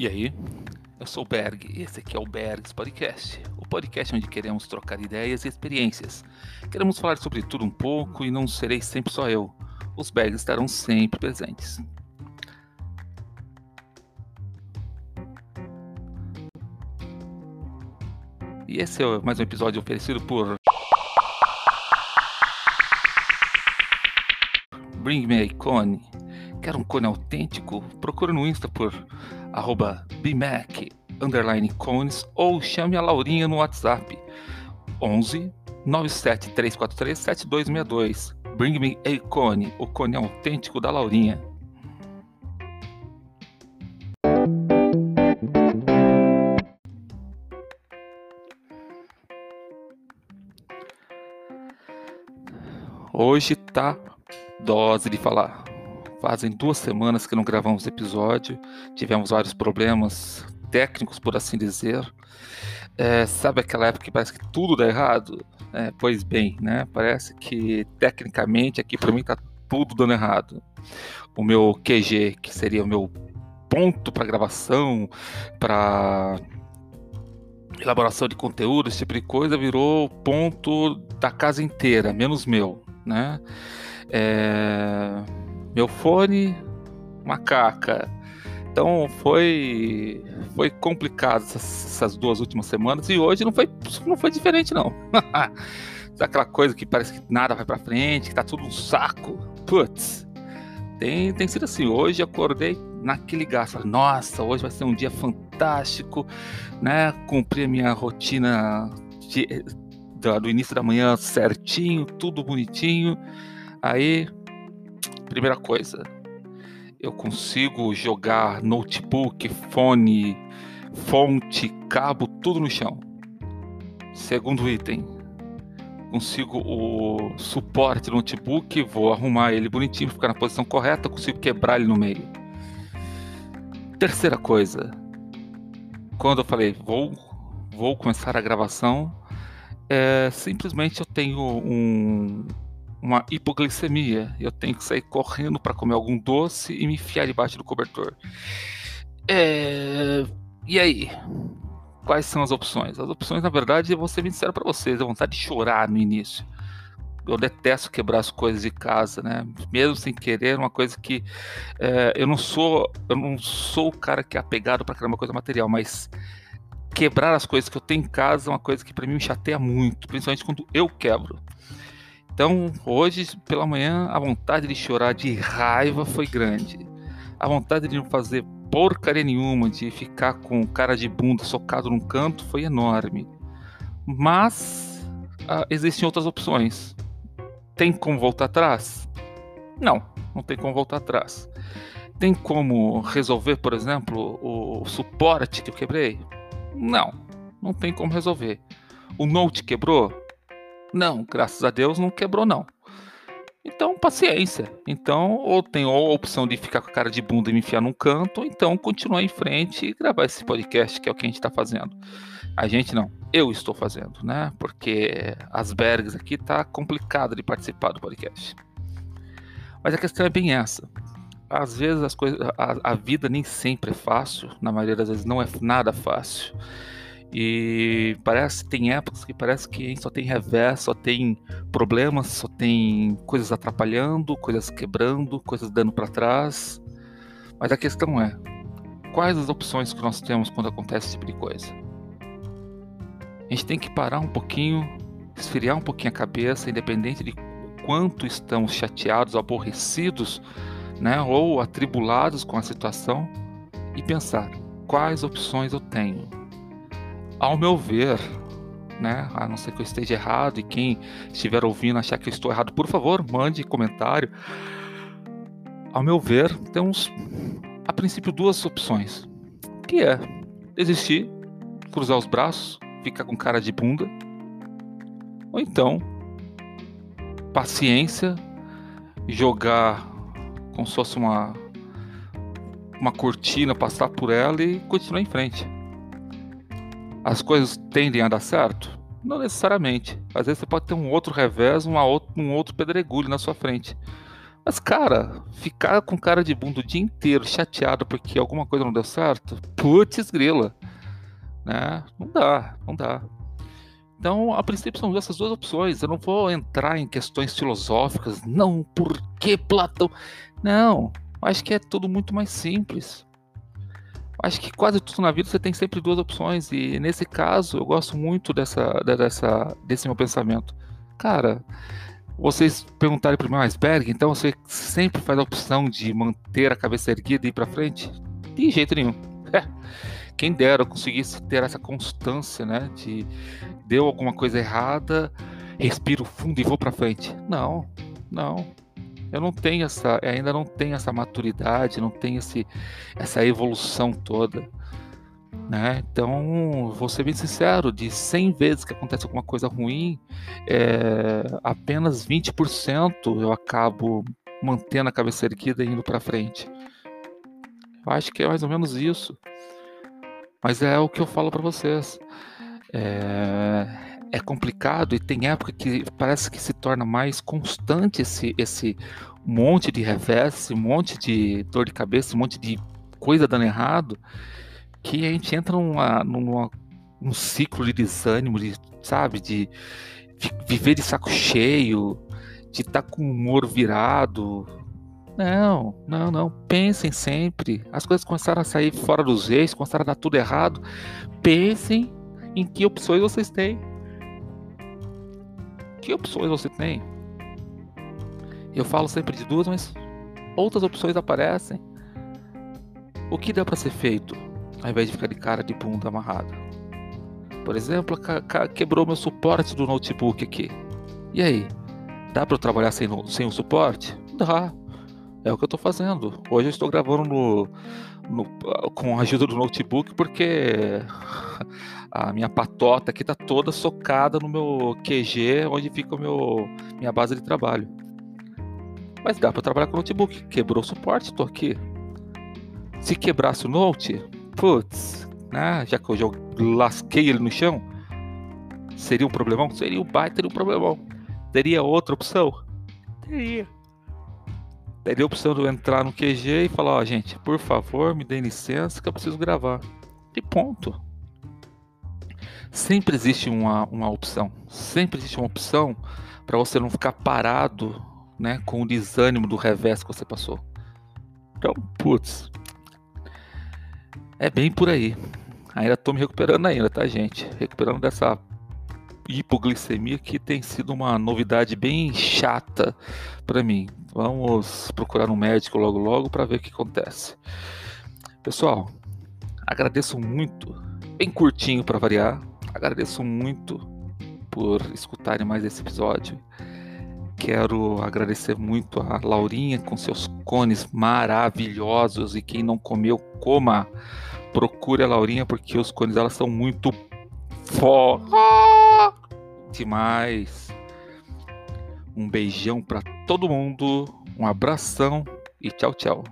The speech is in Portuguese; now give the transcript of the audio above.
E aí? Eu sou o Berg e esse aqui é o Bergs Podcast, o podcast onde queremos trocar ideias e experiências. Queremos falar sobre tudo um pouco e não serei sempre só eu. Os Bergs estarão sempre presentes. E esse é mais um episódio oferecido por Bring Me a Cone. Quer um cone autêntico? Procure no Insta por arroba bmac underline cones ou chame a Laurinha no WhatsApp 11 97 343 7262. Bring me a cone, o cone autêntico da Laurinha. Hoje tá dose de falar. Fazem duas semanas que não gravamos episódio, tivemos vários problemas técnicos, por assim dizer. É, sabe aquela época que parece que tudo dá errado? É, pois bem, né? Parece que tecnicamente aqui para mim tá tudo dando errado. O meu QG, que seria o meu ponto para gravação, para elaboração de conteúdo, esse tipo de coisa, virou ponto da casa inteira, menos meu, né? É... Meu fone, macaca. Então foi foi complicado essas, essas, duas últimas semanas e hoje não foi não foi diferente não. Aquela coisa que parece que nada vai para frente, que tá tudo um saco. Putz. Tem, tem sido assim. Hoje acordei naquele gasto. Falei, Nossa, hoje vai ser um dia fantástico, né? Cumpri a minha rotina de, do, do início da manhã certinho, tudo bonitinho. Aí, primeira coisa, eu consigo jogar notebook, fone, fonte, cabo, tudo no chão. Segundo item, consigo o suporte do notebook, vou arrumar ele bonitinho, ficar na posição correta, consigo quebrar ele no meio. Terceira coisa, quando eu falei vou, vou começar a gravação, é, simplesmente eu tenho um, uma hipoglicemia. Eu tenho que sair correndo para comer algum doce e me enfiar debaixo do cobertor. É... E aí? Quais são as opções? As opções, na verdade, eu vou ser sincero para vocês, a vontade de chorar no início. Eu detesto quebrar as coisas de casa, né? Mesmo sem querer, uma coisa que é, eu não sou, eu não sou o cara que é apegado para uma coisa material, mas quebrar as coisas que eu tenho em casa é uma coisa que para mim me chateia muito, principalmente quando eu quebro. Então, hoje pela manhã, a vontade de chorar de raiva foi grande. A vontade de não fazer porcaria nenhuma, de ficar com cara de bunda socado num canto, foi enorme. Mas ah, existem outras opções. Tem como voltar atrás? Não, não tem como voltar atrás. Tem como resolver, por exemplo, o suporte que eu quebrei? Não, não tem como resolver. O Note quebrou? Não, graças a Deus não quebrou não. Então, paciência. Então, ou tem a opção de ficar com a cara de bunda e me enfiar num canto, ou então continuar em frente e gravar esse podcast, que é o que a gente está fazendo. A gente não, eu estou fazendo, né? Porque as bergs aqui tá complicado de participar do podcast. Mas a questão é bem essa. Às vezes as coisas, a, a vida nem sempre é fácil, na maioria das vezes não é nada fácil. E parece tem épocas que parece que só tem revés, só tem problemas, só tem coisas atrapalhando, coisas quebrando, coisas dando para trás. Mas a questão é, quais as opções que nós temos quando acontece esse tipo de coisa? A gente tem que parar um pouquinho, esfriar um pouquinho a cabeça, independente de quanto estamos chateados, aborrecidos, né, ou atribulados com a situação, e pensar quais opções eu tenho ao meu ver, né, a não ser que eu esteja errado e quem estiver ouvindo achar que eu estou errado, por favor, mande comentário. Ao meu ver, temos a princípio duas opções, que é desistir, cruzar os braços, ficar com cara de bunda, ou então paciência, jogar como se fosse uma uma cortina, passar por ela e continuar em frente as coisas tendem a dar certo? Não necessariamente. Às vezes você pode ter um outro revés, uma outro, um outro pedregulho na sua frente. Mas, cara, ficar com cara de bunda o dia inteiro chateado porque alguma coisa não deu certo, putz grila. Né? Não dá, não dá. Então, a princípio são essas duas opções. Eu não vou entrar em questões filosóficas. Não, por que Platão? Não, acho que é tudo muito mais simples. Acho que quase tudo na vida você tem sempre duas opções. E nesse caso, eu gosto muito dessa, dessa, desse meu pensamento. Cara, vocês perguntarem para o meu iceberg, então você sempre faz a opção de manter a cabeça erguida e ir para frente? De jeito nenhum. É. Quem dera eu conseguisse ter essa constância, né? De deu alguma coisa errada, respiro fundo e vou para frente. Não, não. Eu não tenho essa, ainda não tenho essa maturidade, não tenho esse, essa evolução toda. Né? Então, vou ser bem sincero, de 100 vezes que acontece alguma coisa ruim, é, apenas 20% eu acabo mantendo a cabeça erguida e indo para frente. Eu acho que é mais ou menos isso. Mas é o que eu falo para vocês. É, é, complicado e tem época que parece que se torna mais constante esse, esse monte de revés, um monte de dor de cabeça, um monte de coisa dando errado que a gente entra numa, numa num ciclo de desânimo, de, sabe, de viver de saco cheio, de estar tá com o humor virado. Não, não, não. Pensem sempre. As coisas começaram a sair fora dos eixos, começaram a dar tudo errado. Pensem em que opções vocês têm. Que opções você tem? Eu falo sempre de duas, mas outras opções aparecem. O que dá para ser feito? ao invés de ficar de cara de bunda amarrada. Por exemplo, quebrou meu suporte do notebook aqui. E aí? Dá para trabalhar sem, sem o suporte? Dá. É o que eu estou fazendo. Hoje eu estou gravando no, no, com a ajuda do notebook porque a minha patota aqui está toda socada no meu QG, onde fica o meu minha base de trabalho. Mas dá para trabalhar com notebook. Quebrou o suporte, estou aqui. Se quebrasse o note, putz, né, já que eu já lasquei ele no chão, seria um problemão? Seria um baita um problemão. Teria outra opção? Teria. Teria a opção de eu entrar no QG e falar, ó, oh, gente, por favor, me dê licença que eu preciso gravar. E ponto. Sempre existe uma, uma opção. Sempre existe uma opção para você não ficar parado né, com o desânimo do revés que você passou. Então, putz, é bem por aí. Ainda tô me recuperando ainda, tá, gente? Recuperando dessa hipoglicemia que tem sido uma novidade bem chata para mim. Vamos procurar um médico logo logo para ver o que acontece. Pessoal, agradeço muito, bem curtinho para variar. Agradeço muito por escutarem mais esse episódio. Quero agradecer muito a Laurinha com seus cones maravilhosos e quem não comeu, coma procure a Laurinha porque os cones dela são muito fó demais. Um beijão para todo mundo, um abração e tchau, tchau.